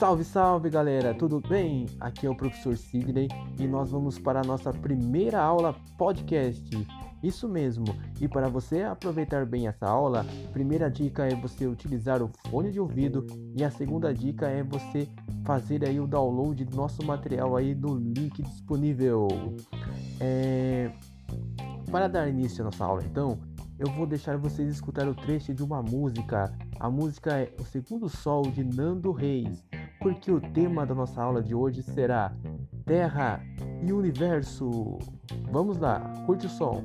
Salve, salve galera, tudo bem? Aqui é o professor Sidney e nós vamos para a nossa primeira aula podcast. Isso mesmo, e para você aproveitar bem essa aula, a primeira dica é você utilizar o fone de ouvido e a segunda dica é você fazer aí o download do nosso material aí no link disponível. É... Para dar início à nossa aula, então, eu vou deixar vocês escutar o trecho de uma música. A música é O Segundo Sol de Nando Reis porque o tema da nossa aula de hoje será Terra e Universo. Vamos lá, curte o som.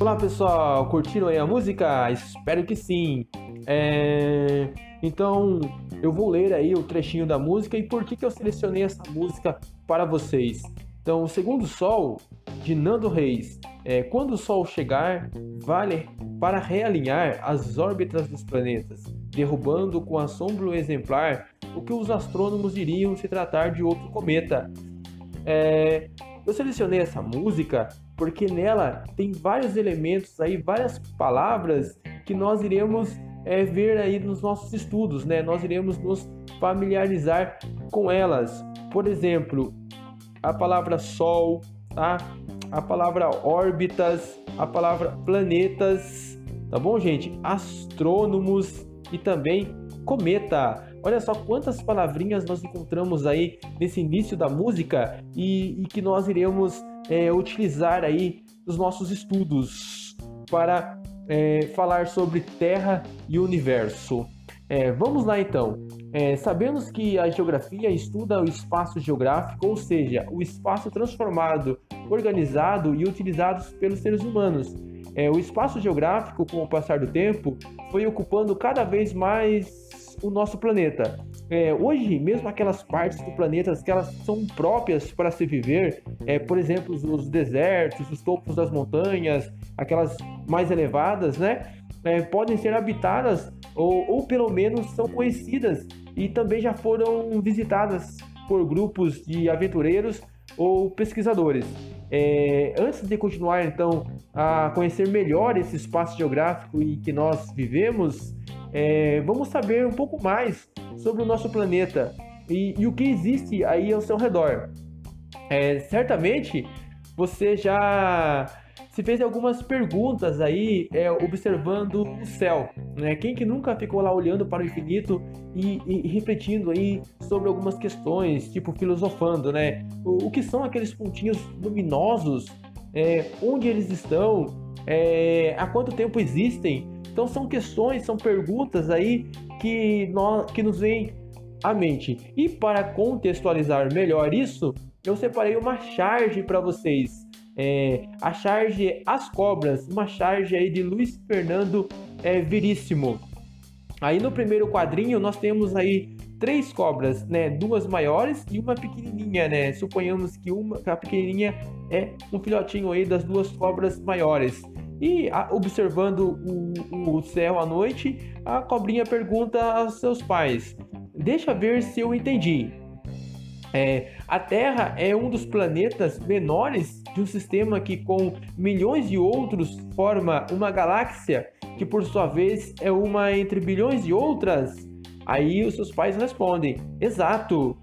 Olá pessoal, curtiram aí a música? Espero que sim. É... Então eu vou ler aí o trechinho da música e por que, que eu selecionei essa música para vocês. Então, segundo Sol de Nando Reis. É, quando o Sol chegar, vale para realinhar as órbitas dos planetas, derrubando com assombro exemplar o que os astrônomos diriam se tratar de outro cometa. É, eu selecionei essa música porque nela tem vários elementos aí, várias palavras que nós iremos é, ver aí nos nossos estudos, né? Nós iremos nos familiarizar com elas. Por exemplo, a palavra Sol, tá? a palavra órbitas, a palavra planetas, tá bom, gente? Astrônomos e também cometa. Olha só quantas palavrinhas nós encontramos aí nesse início da música e, e que nós iremos é, utilizar aí nos nossos estudos para é, falar sobre Terra e Universo. É, vamos lá então. É, sabemos que a geografia estuda o espaço geográfico, ou seja, o espaço transformado, organizado e utilizado pelos seres humanos. É, o espaço geográfico, com o passar do tempo, foi ocupando cada vez mais o nosso planeta. É, hoje, mesmo aquelas partes do planeta que elas são próprias para se viver, é, por exemplo, os desertos, os topos das montanhas, aquelas mais elevadas, né, é, podem ser habitadas ou, ou pelo menos são conhecidas e também já foram visitadas por grupos de aventureiros ou pesquisadores. É, antes de continuar então a conhecer melhor esse espaço geográfico em que nós vivemos, é, vamos saber um pouco mais sobre o nosso planeta e, e o que existe aí ao seu redor. É, certamente você já se fez algumas perguntas aí, é, observando o céu. Né? Quem que nunca ficou lá olhando para o infinito e, e refletindo aí sobre algumas questões, tipo filosofando, né? O, o que são aqueles pontinhos luminosos? É, onde eles estão? É, há quanto tempo existem? Então são questões, são perguntas aí que, nós, que nos vêm à mente. E para contextualizar melhor isso, eu separei uma charge para vocês é, a charge As Cobras, uma charge aí de Luiz Fernando é, Veríssimo. Aí no primeiro quadrinho nós temos aí três cobras, né? Duas maiores e uma pequenininha, né? Suponhamos que uma a pequenininha é um filhotinho aí das duas cobras maiores. E a, observando o, o céu à noite, a cobrinha pergunta aos seus pais: Deixa ver se eu entendi. É, a Terra é um dos planetas menores de um sistema que, com milhões de outros, forma uma galáxia que, por sua vez, é uma entre bilhões de outras? Aí os seus pais respondem: Exato.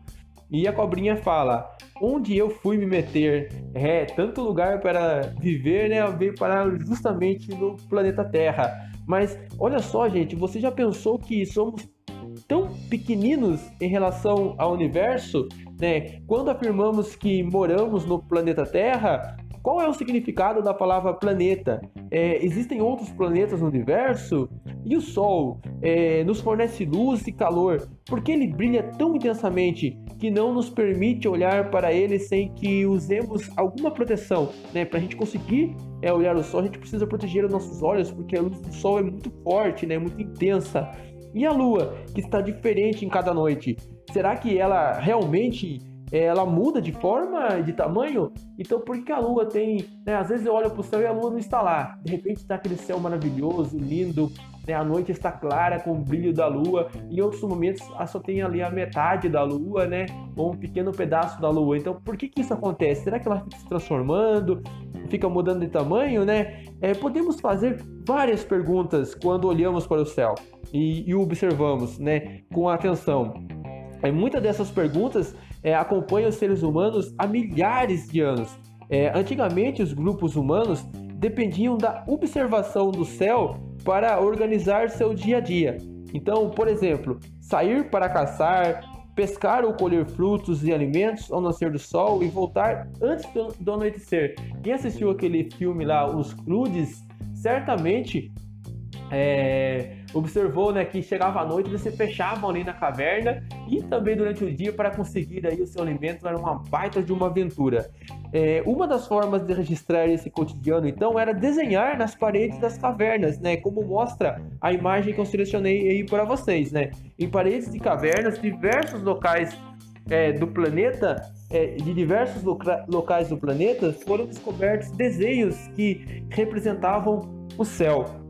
E a cobrinha fala: Onde eu fui me meter? É, tanto lugar para viver, né? Veio para justamente no planeta Terra. Mas olha só, gente, você já pensou que somos tão pequeninos em relação ao universo, né? Quando afirmamos que moramos no planeta Terra, qual é o significado da palavra planeta? É, existem outros planetas no universo? E o Sol é, nos fornece luz e calor, porque ele brilha tão intensamente que não nos permite olhar para ele sem que usemos alguma proteção. Né? Para a gente conseguir é, olhar o Sol, a gente precisa proteger os nossos olhos, porque a luz do Sol é muito forte, né? muito intensa. E a Lua, que está diferente em cada noite? Será que ela realmente ela muda de forma, de tamanho? Então por que a Lua tem. Né, às vezes eu olho para o céu e a Lua não está lá. De repente está aquele céu maravilhoso, lindo, né, a noite está clara com o brilho da lua, em outros momentos só tem ali a metade da lua, né, ou um pequeno pedaço da lua. Então, por que que isso acontece? Será que ela fica se transformando, fica mudando de tamanho, né? É, podemos fazer várias perguntas quando olhamos para o céu e, e observamos, né, com atenção. É, muitas dessas perguntas é, acompanham os seres humanos há milhares de anos. É, antigamente, os grupos humanos dependiam da observação do céu para organizar seu dia a dia. Então, por exemplo, sair para caçar, pescar ou colher frutos e alimentos ao nascer do sol e voltar antes do, anoitecer. Quem assistiu aquele filme lá, Os Crudes, certamente é, observou né, que chegava à noite eles se fechavam ali na caverna e também durante o dia para conseguir aí o seu alimento era uma baita de uma aventura. É, uma das formas de registrar esse cotidiano então era desenhar nas paredes das cavernas, né, como mostra a imagem que eu selecionei aí para vocês, né. Em paredes de cavernas, diversos locais é, do planeta, é, de diversos loca locais do planeta, foram descobertos desenhos que representavam o céu.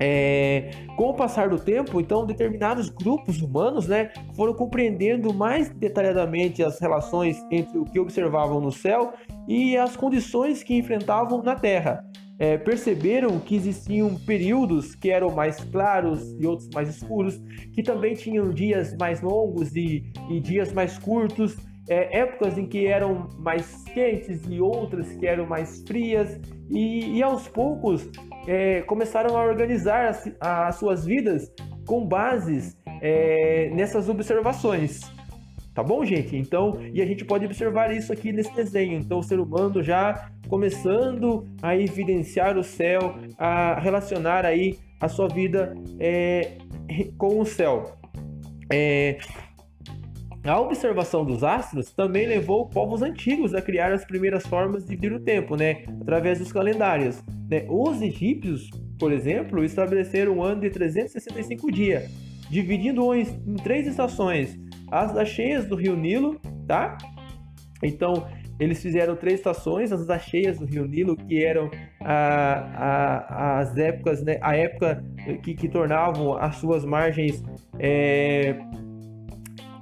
É, com o passar do tempo, então, determinados grupos humanos né, foram compreendendo mais detalhadamente as relações entre o que observavam no céu e as condições que enfrentavam na Terra. É, perceberam que existiam períodos que eram mais claros e outros mais escuros, que também tinham dias mais longos e, e dias mais curtos, é, épocas em que eram mais quentes e outras que eram mais frias, e, e aos poucos é, começaram a organizar as, as, suas vidas com bases é, nessas observações. Tá bom, gente? Então, e a gente pode observar isso aqui nesse desenho. Então, o ser humano já começando a evidenciar o céu, a relacionar aí a sua vida é, com o céu. É, a observação dos astros também levou povos antigos a criar as primeiras formas de vir o tempo, né? Através dos calendários. Né? Os egípcios, por exemplo, estabeleceram um ano de 365 dias, dividindo-o em, em três estações: as das cheias do rio Nilo, tá? Então, eles fizeram três estações, as das cheias do rio Nilo, que eram a, a, as épocas, né? A época que, que tornavam as suas margens é,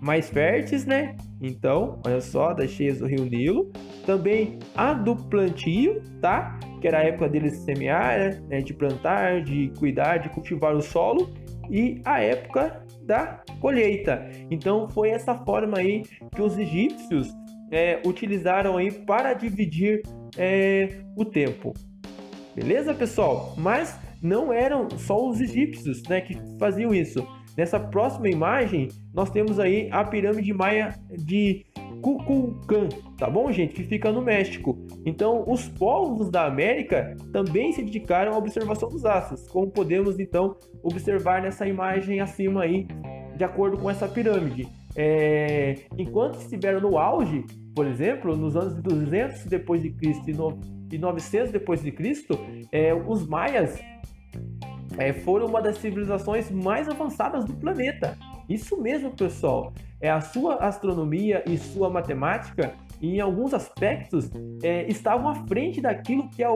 mais férteis, né? Então, olha só, das cheias do Rio Nilo. Também a do plantio, tá? Que era a época deles semear, né? de plantar, de cuidar, de cultivar o solo. E a época da colheita. Então, foi essa forma aí que os egípcios é, utilizaram aí para dividir é, o tempo. Beleza, pessoal? Mas não eram só os egípcios né, que faziam isso. Nessa próxima imagem, nós temos aí a pirâmide maia de Kukulkan, tá bom, gente? Que fica no México. Então, os povos da América também se dedicaram à observação dos astros, como podemos então observar nessa imagem acima aí, de acordo com essa pirâmide. É... enquanto estiveram no auge, por exemplo, nos anos 200 depois de Cristo e 900 depois de Cristo, é, os maias é, foram uma das civilizações mais avançadas do planeta. Isso mesmo, pessoal. É a sua astronomia e sua matemática, em alguns aspectos, é, estavam à frente daquilo que a,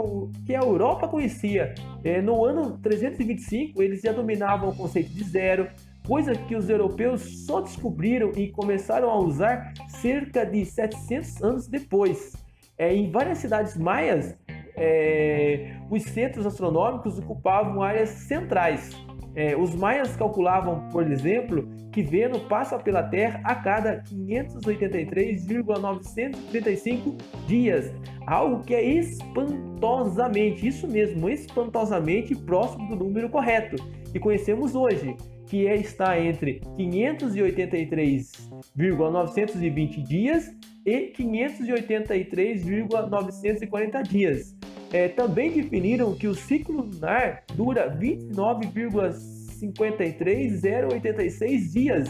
que a Europa conhecia. É, no ano 325, eles já dominavam o conceito de zero, coisa que os europeus só descobriram e começaram a usar cerca de 700 anos depois. É, em várias cidades maias, é, os centros astronômicos ocupavam áreas centrais. É, os maias calculavam, por exemplo, que Vênus passa pela Terra a cada 583,935 dias, algo que é espantosamente, isso mesmo, espantosamente próximo do número correto que conhecemos hoje, que é, está entre 583,920 dias e 583,940 dias. É, também definiram que o ciclo lunar dura 29,53086 dias.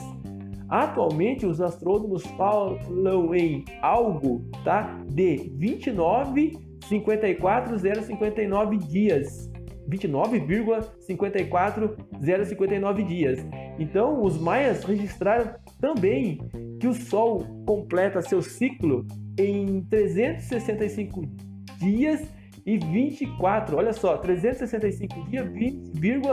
Atualmente, os astrônomos falam em algo tá, de 29,54059 dias. 29,54059 dias. Então, os maias registraram também que o Sol completa seu ciclo em 365 dias e 24, olha só, 365 dias,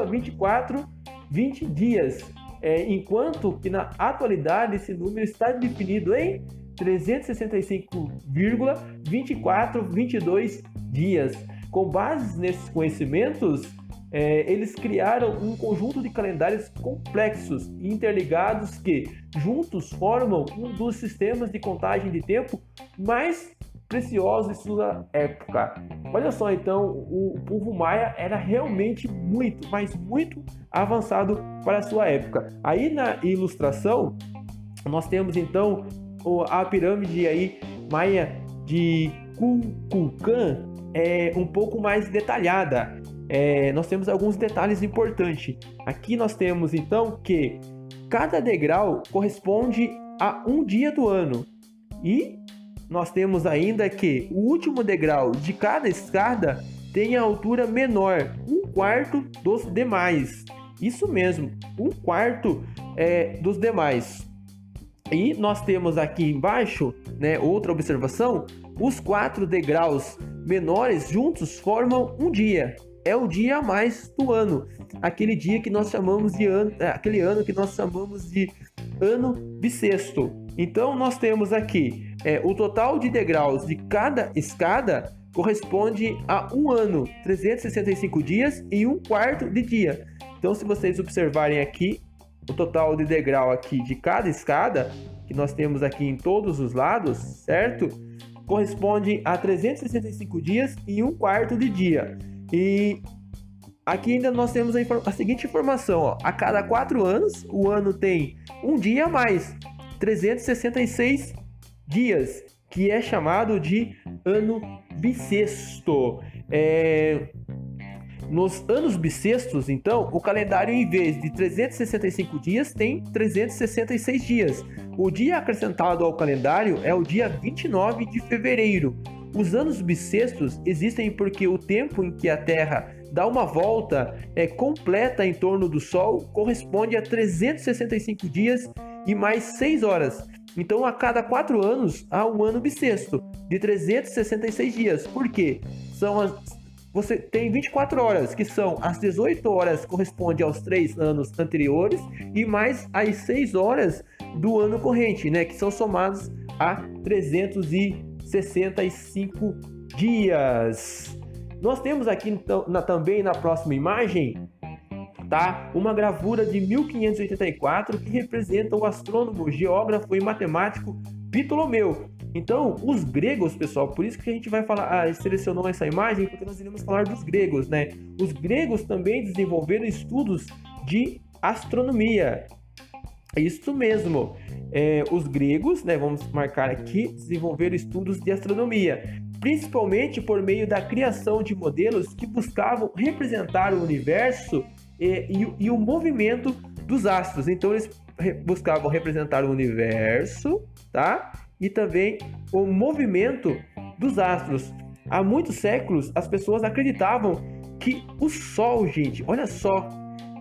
24, 20 dias. É, enquanto que na atualidade esse número está definido em 365,2422 dias. Com base nesses conhecimentos, é, eles criaram um conjunto de calendários complexos e interligados que, juntos, formam um dos sistemas de contagem de tempo mais preciosos de sua época. Olha só, então, o povo maia era realmente muito, mas muito avançado para a sua época. Aí na ilustração, nós temos então a pirâmide aí maia de Kukulkan é um pouco mais detalhada. É, nós temos alguns detalhes importantes. Aqui nós temos então que cada degrau corresponde a um dia do ano e nós temos ainda que o último degrau de cada escada tem a altura menor, um quarto dos demais. Isso mesmo, um quarto é, dos demais. E nós temos aqui embaixo, né, outra observação, os quatro degraus menores juntos formam um dia. É o dia a mais do ano, aquele dia que nós chamamos de ano, é, aquele ano que nós chamamos de ano bissexto. Então nós temos aqui é, o total de degraus de cada escada corresponde a um ano, 365 dias e um quarto de dia. Então, se vocês observarem aqui, o total de degrau aqui de cada escada, que nós temos aqui em todos os lados, certo? Corresponde a 365 dias e um quarto de dia. E aqui ainda nós temos a, a seguinte informação: ó, a cada quatro anos, o ano tem um dia a mais, 366 dias, que é chamado de ano bissexto. É, nos anos bissextos, então, o calendário, em vez de 365 dias, tem 366 dias. O dia acrescentado ao calendário é o dia 29 de fevereiro. Os anos bissextos existem porque o tempo em que a Terra dá uma volta é, completa em torno do Sol corresponde a 365 dias e mais 6 horas. Então, a cada 4 anos há um ano bissexto de 366 dias. Por quê? São as você tem 24 horas, que são as 18 horas corresponde aos três anos anteriores e mais as 6 horas do ano corrente, né, que são somados a 365 dias. Nós temos aqui então, na, também na próxima imagem tá, uma gravura de 1584 que representa o astrônomo, geógrafo e matemático Ptolomeu. Então, os gregos, pessoal, por isso que a gente vai falar, ah, selecionou essa imagem, porque nós iremos falar dos gregos, né? Os gregos também desenvolveram estudos de astronomia. Isso mesmo. É, os gregos, né, vamos marcar aqui, desenvolveram estudos de astronomia, principalmente por meio da criação de modelos que buscavam representar o universo e, e, e o movimento dos astros. Então, eles buscavam representar o universo, tá? e também o movimento dos astros. Há muitos séculos, as pessoas acreditavam que o Sol, gente, olha só,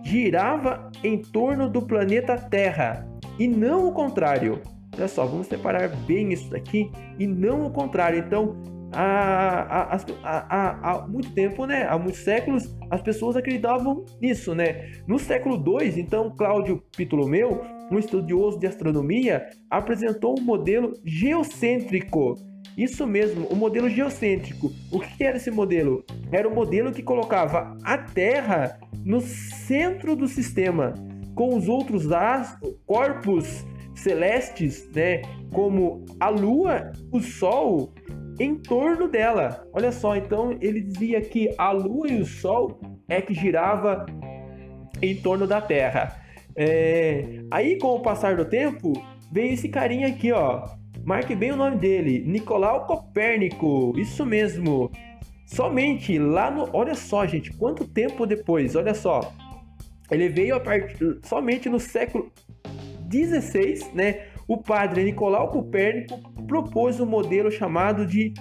girava em torno do planeta Terra e não o contrário. Olha só, vamos separar bem isso daqui e não o contrário. Então, há, há, há, há, muito tempo, né? Há muitos séculos, as pessoas acreditavam nisso, né? No século II, então, Cláudio Ptolomeu um estudioso de astronomia, apresentou um modelo geocêntrico. Isso mesmo, o modelo geocêntrico. O que era esse modelo? Era um modelo que colocava a Terra no centro do sistema, com os outros corpos celestes, né, como a Lua, o Sol, em torno dela. Olha só, então ele dizia que a Lua e o Sol é que girava em torno da Terra. É... Aí, com o passar do tempo, veio esse carinha aqui, ó. Marque bem o nome dele, Nicolau Copérnico. Isso mesmo. Somente lá no. Olha só, gente, quanto tempo depois, olha só. Ele veio a partir somente no século 16, né? O padre Nicolau Copérnico propôs um modelo chamado de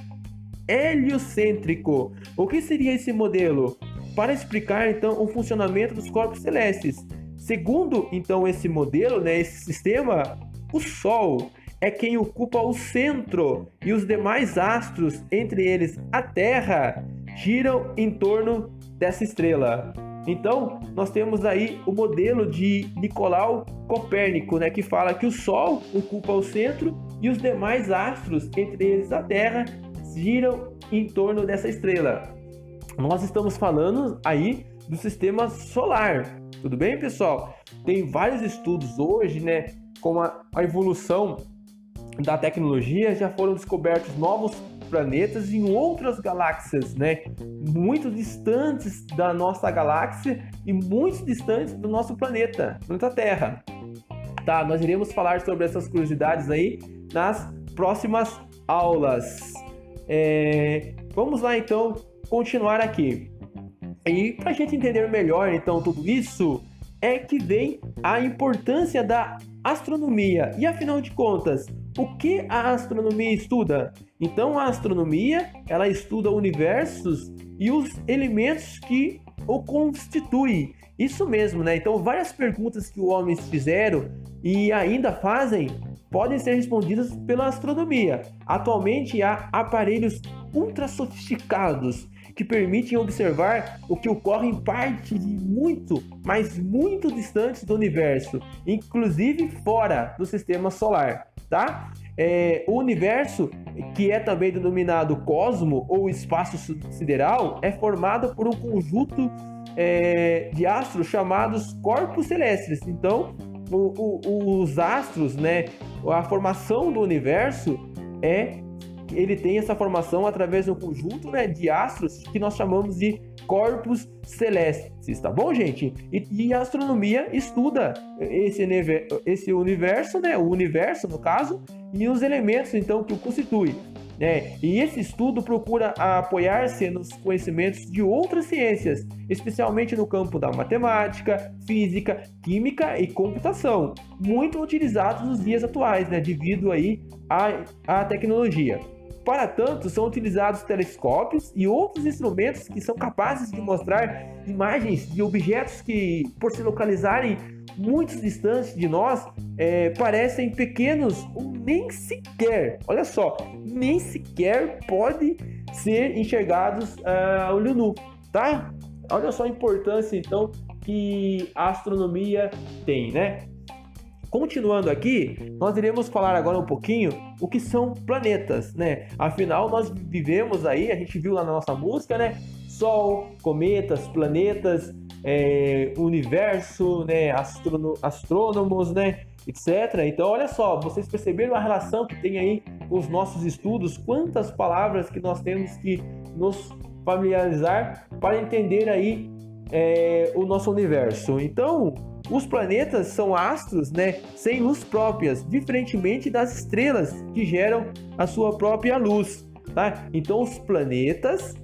heliocêntrico. O que seria esse modelo? Para explicar então o funcionamento dos corpos celestes. Segundo, então, esse modelo, né, esse sistema, o Sol é quem ocupa o centro e os demais astros, entre eles a Terra, giram em torno dessa estrela. Então, nós temos aí o modelo de Nicolau Copérnico, né, que fala que o Sol ocupa o centro e os demais astros, entre eles a Terra, giram em torno dessa estrela. Nós estamos falando aí do sistema solar. Tudo bem, pessoal? Tem vários estudos hoje, né, com a, a evolução da tecnologia, já foram descobertos novos planetas em outras galáxias, né? Muito distantes da nossa galáxia e muito distantes do nosso planeta, planeta Terra. Tá, nós iremos falar sobre essas curiosidades aí nas próximas aulas. É, vamos lá então continuar aqui. E para a gente entender melhor então tudo isso, é que vem a importância da astronomia. E afinal de contas, o que a astronomia estuda? Então a astronomia, ela estuda universos e os elementos que o constituem. Isso mesmo, né? Então várias perguntas que os homens fizeram e ainda fazem podem ser respondidas pela astronomia. Atualmente há aparelhos ultra sofisticados que permitem observar o que ocorre em parte de muito, mas muito distantes do universo, inclusive fora do sistema solar tá? É, o universo, que é também denominado cosmo ou espaço sideral, é formado por um conjunto é, de astros chamados corpos celestes. Então, o, o, os astros, né, a formação do universo é ele tem essa formação através de um conjunto né, de astros que nós chamamos de corpos celestes, tá bom, gente? E, e a astronomia estuda esse, esse universo, né, o universo no caso, e os elementos então que o constituem. É, e esse estudo procura apoiar-se nos conhecimentos de outras ciências, especialmente no campo da matemática, física, química e computação, muito utilizados nos dias atuais, né, devido aí à, à tecnologia. Para tanto, são utilizados telescópios e outros instrumentos que são capazes de mostrar imagens de objetos que, por se localizarem muito distantes de nós, é, parecem pequenos ou nem sequer, olha só, nem sequer pode ser enxergados uh, a olho nu, tá? Olha só a importância então que a astronomia tem, né? Continuando aqui, nós iremos falar agora um pouquinho o que são planetas, né? Afinal, nós vivemos aí, a gente viu lá na nossa música, né? Sol, cometas, planetas, é, universo, né? Astrono astrônomos, né? Etc. Então, olha só, vocês perceberam a relação que tem aí com os nossos estudos? Quantas palavras que nós temos que nos familiarizar para entender aí é, o nosso universo. Então, os planetas são astros, né, sem luz próprias, diferentemente das estrelas que geram a sua própria luz, tá? Então os planetas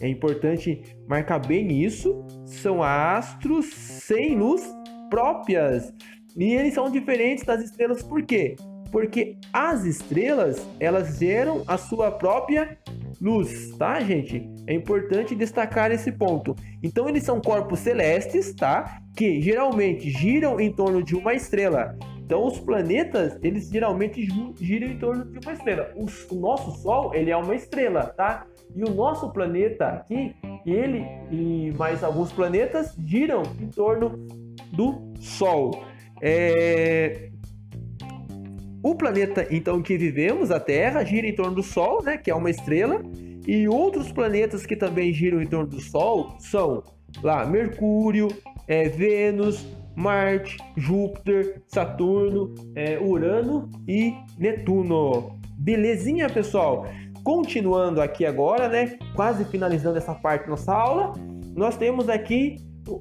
é importante marcar bem isso, são astros sem luz próprias. E eles são diferentes das estrelas por quê? Porque as estrelas, elas geram a sua própria luz, tá, gente? É importante destacar esse ponto. Então, eles são corpos celestes, tá? Que geralmente giram em torno de uma estrela. Então, os planetas, eles geralmente giram em torno de uma estrela. O, nosso Sol, ele é uma estrela, tá? E o nosso planeta aqui, ele e mais alguns planetas giram em torno do Sol. É... O planeta, então, que vivemos, a Terra, gira em torno do Sol, né? Que é uma estrela. E outros planetas que também giram em torno do Sol são lá Mercúrio, é, Vênus, Marte, Júpiter, Saturno, é, Urano e Netuno. Belezinha, pessoal? Continuando aqui agora, né? Quase finalizando essa parte da nossa aula, nós temos aqui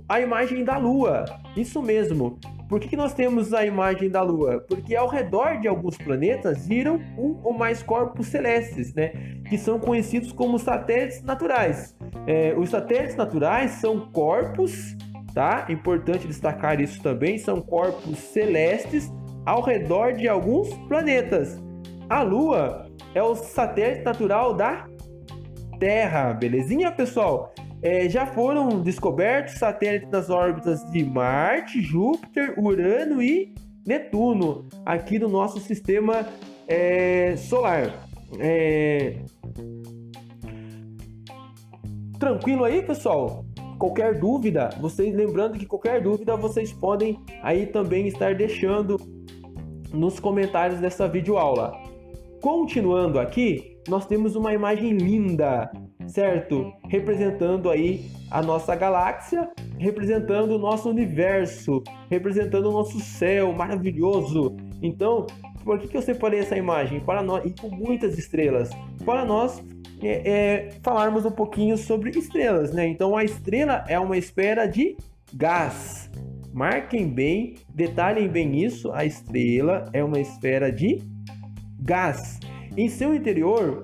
a imagem da Lua. Isso mesmo. Por que, que nós temos a imagem da Lua? Porque ao redor de alguns planetas giram um ou mais corpos celestes, né? Que são conhecidos como satélites naturais. É, os satélites naturais são corpos, tá? Importante destacar isso também, são corpos celestes ao redor de alguns planetas. A Lua é o satélite natural da Terra, belezinha, pessoal? É, já foram descobertos satélites das órbitas de Marte, Júpiter, Urano e Netuno aqui no nosso sistema é, solar. É... tranquilo aí, pessoal? Qualquer dúvida, vocês lembrando que qualquer dúvida vocês podem aí também estar deixando nos comentários dessa videoaula. Continuando aqui, nós temos uma imagem linda, certo? Representando aí a nossa galáxia, representando o nosso universo, representando o nosso céu maravilhoso. Então, por que, que eu separei essa imagem? Para nós, e com muitas estrelas, para nós é, é, falarmos um pouquinho sobre estrelas, né? Então, a estrela é uma esfera de gás. Marquem bem, detalhem bem isso: a estrela é uma esfera de gás. Em seu interior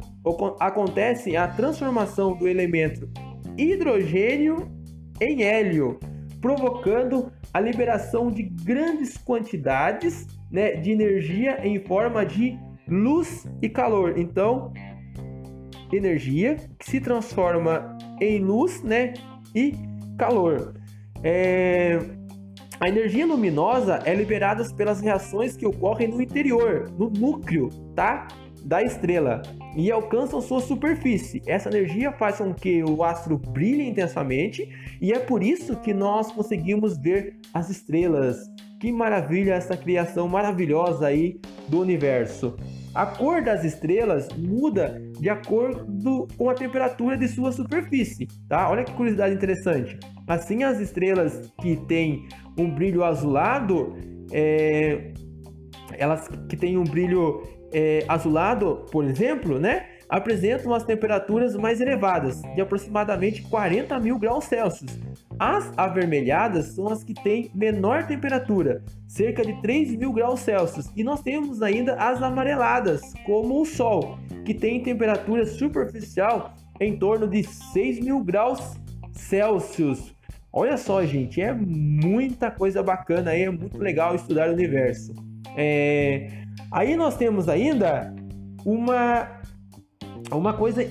acontece a transformação do elemento hidrogênio em hélio, provocando a liberação de grandes quantidades né, de energia em forma de luz e calor. Então, energia que se transforma em luz né, e calor. É... A energia luminosa é liberada pelas reações que ocorrem no interior, no núcleo, tá? Da estrela e alcançam sua superfície. Essa energia faz com que o astro brilhe intensamente e é por isso que nós conseguimos ver as estrelas. Que maravilha essa criação maravilhosa aí do universo. A cor das estrelas muda de acordo com a temperatura de sua superfície, tá? Olha que curiosidade interessante. Assim, as estrelas que têm um brilho azulado, é, elas que têm um brilho é, azulado, por exemplo, né? Apresentam as temperaturas mais elevadas, de aproximadamente 40 mil graus Celsius. As avermelhadas são as que têm menor temperatura, cerca de 3 mil graus Celsius. E nós temos ainda as amareladas, como o Sol, que tem temperatura superficial em torno de 6 mil graus Celsius. Olha só, gente, é muita coisa bacana aí, é muito legal estudar o universo. É... Aí nós temos ainda uma, uma coisa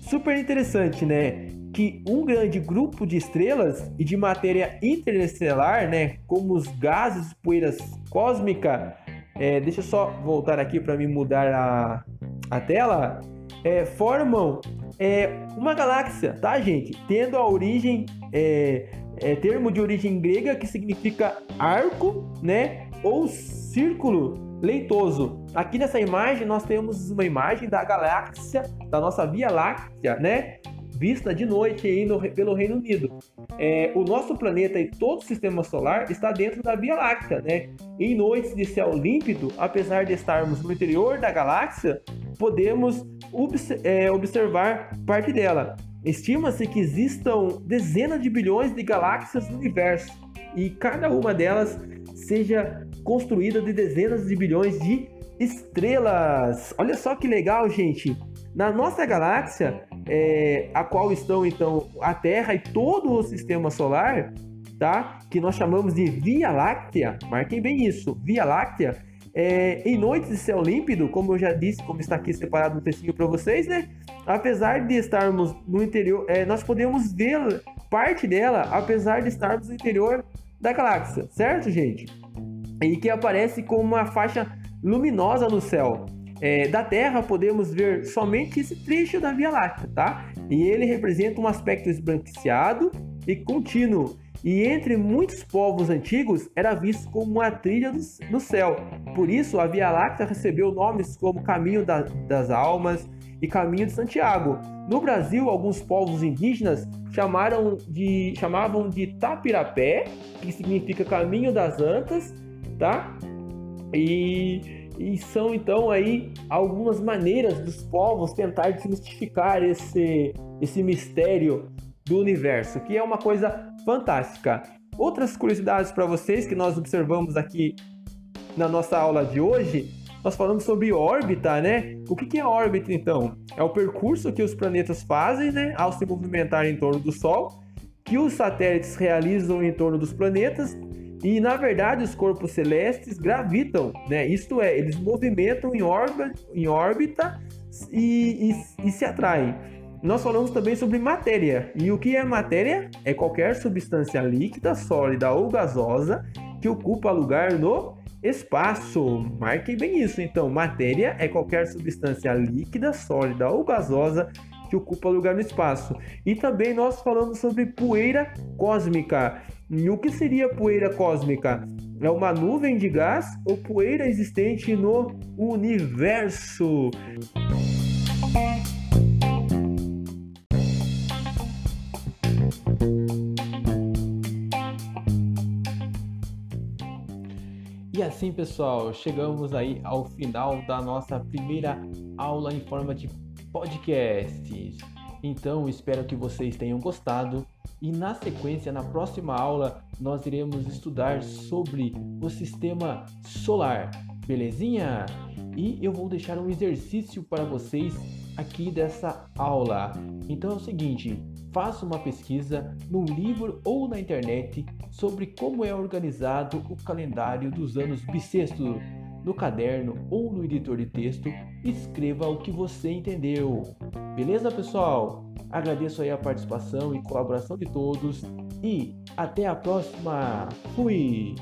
super interessante, né? Que um grande grupo de estrelas e de matéria interestelar, né? Como os gases poeiras cósmica, é, deixa eu só voltar aqui para me mudar a, a tela, é, formam é, uma galáxia, tá, gente? Tendo a origem é, é termo de origem grega que significa arco, né? Ou círculo leitoso. Aqui nessa imagem nós temos uma imagem da galáxia, da nossa Via Láctea, né? Vista de noite aí no, pelo Reino Unido. É, o nosso planeta e todo o sistema solar está dentro da Via Láctea, né? Em noites de céu límpido, apesar de estarmos no interior da galáxia, podemos obs é, observar parte dela. Estima-se que existam dezenas de bilhões de galáxias no universo e cada uma delas seja construída de dezenas de bilhões de estrelas. Olha só que legal, gente! Na nossa galáxia, é, a qual estão então a Terra e todo o sistema solar, tá? Que nós chamamos de Via Láctea. Marquem bem isso, Via Láctea. É, em noites de céu límpido, como eu já disse, como está aqui separado no textinho para vocês, né? apesar de estarmos no interior, é, nós podemos ver parte dela, apesar de estarmos no interior da galáxia, certo, gente? E que aparece como uma faixa luminosa no céu. É, da Terra podemos ver somente esse trecho da Via Láctea, tá? E ele representa um aspecto esbranquiçado e contínuo. E entre muitos povos antigos era visto como uma trilha do, do céu. Por isso, a Via Láctea recebeu nomes como Caminho da, das Almas, e Caminho de Santiago. No Brasil, alguns povos indígenas chamaram de, chamavam de Tapirapé, que significa Caminho das Antas, tá? E, e são então aí algumas maneiras dos povos tentar desmistificar esse, esse mistério do universo, que é uma coisa fantástica. Outras curiosidades para vocês que nós observamos aqui na nossa aula de hoje nós falamos sobre órbita, né? O que é órbita, então? É o percurso que os planetas fazem, né, ao se movimentar em torno do Sol, que os satélites realizam em torno dos planetas e, na verdade, os corpos celestes gravitam, né? Isto é, eles movimentam em, órbita, em órbita e, e, e se atraem. Nós falamos também sobre matéria. E o que é matéria? É qualquer substância líquida, sólida ou gasosa que ocupa lugar no Espaço, marquem bem isso. Então, matéria é qualquer substância líquida, sólida ou gasosa que ocupa lugar no espaço. E também nós falamos sobre poeira cósmica. E o que seria poeira cósmica? É uma nuvem de gás ou poeira existente no universo? E assim, pessoal, chegamos aí ao final da nossa primeira aula em forma de podcasts. Então, espero que vocês tenham gostado e na sequência, na próxima aula, nós iremos estudar sobre o sistema solar. Belezinha? E eu vou deixar um exercício para vocês aqui dessa aula. Então é o seguinte, faça uma pesquisa no livro ou na internet sobre como é organizado o calendário dos anos bissextos. No caderno ou no editor de texto, escreva o que você entendeu. Beleza, pessoal? Agradeço aí a participação e colaboração de todos e até a próxima. Fui!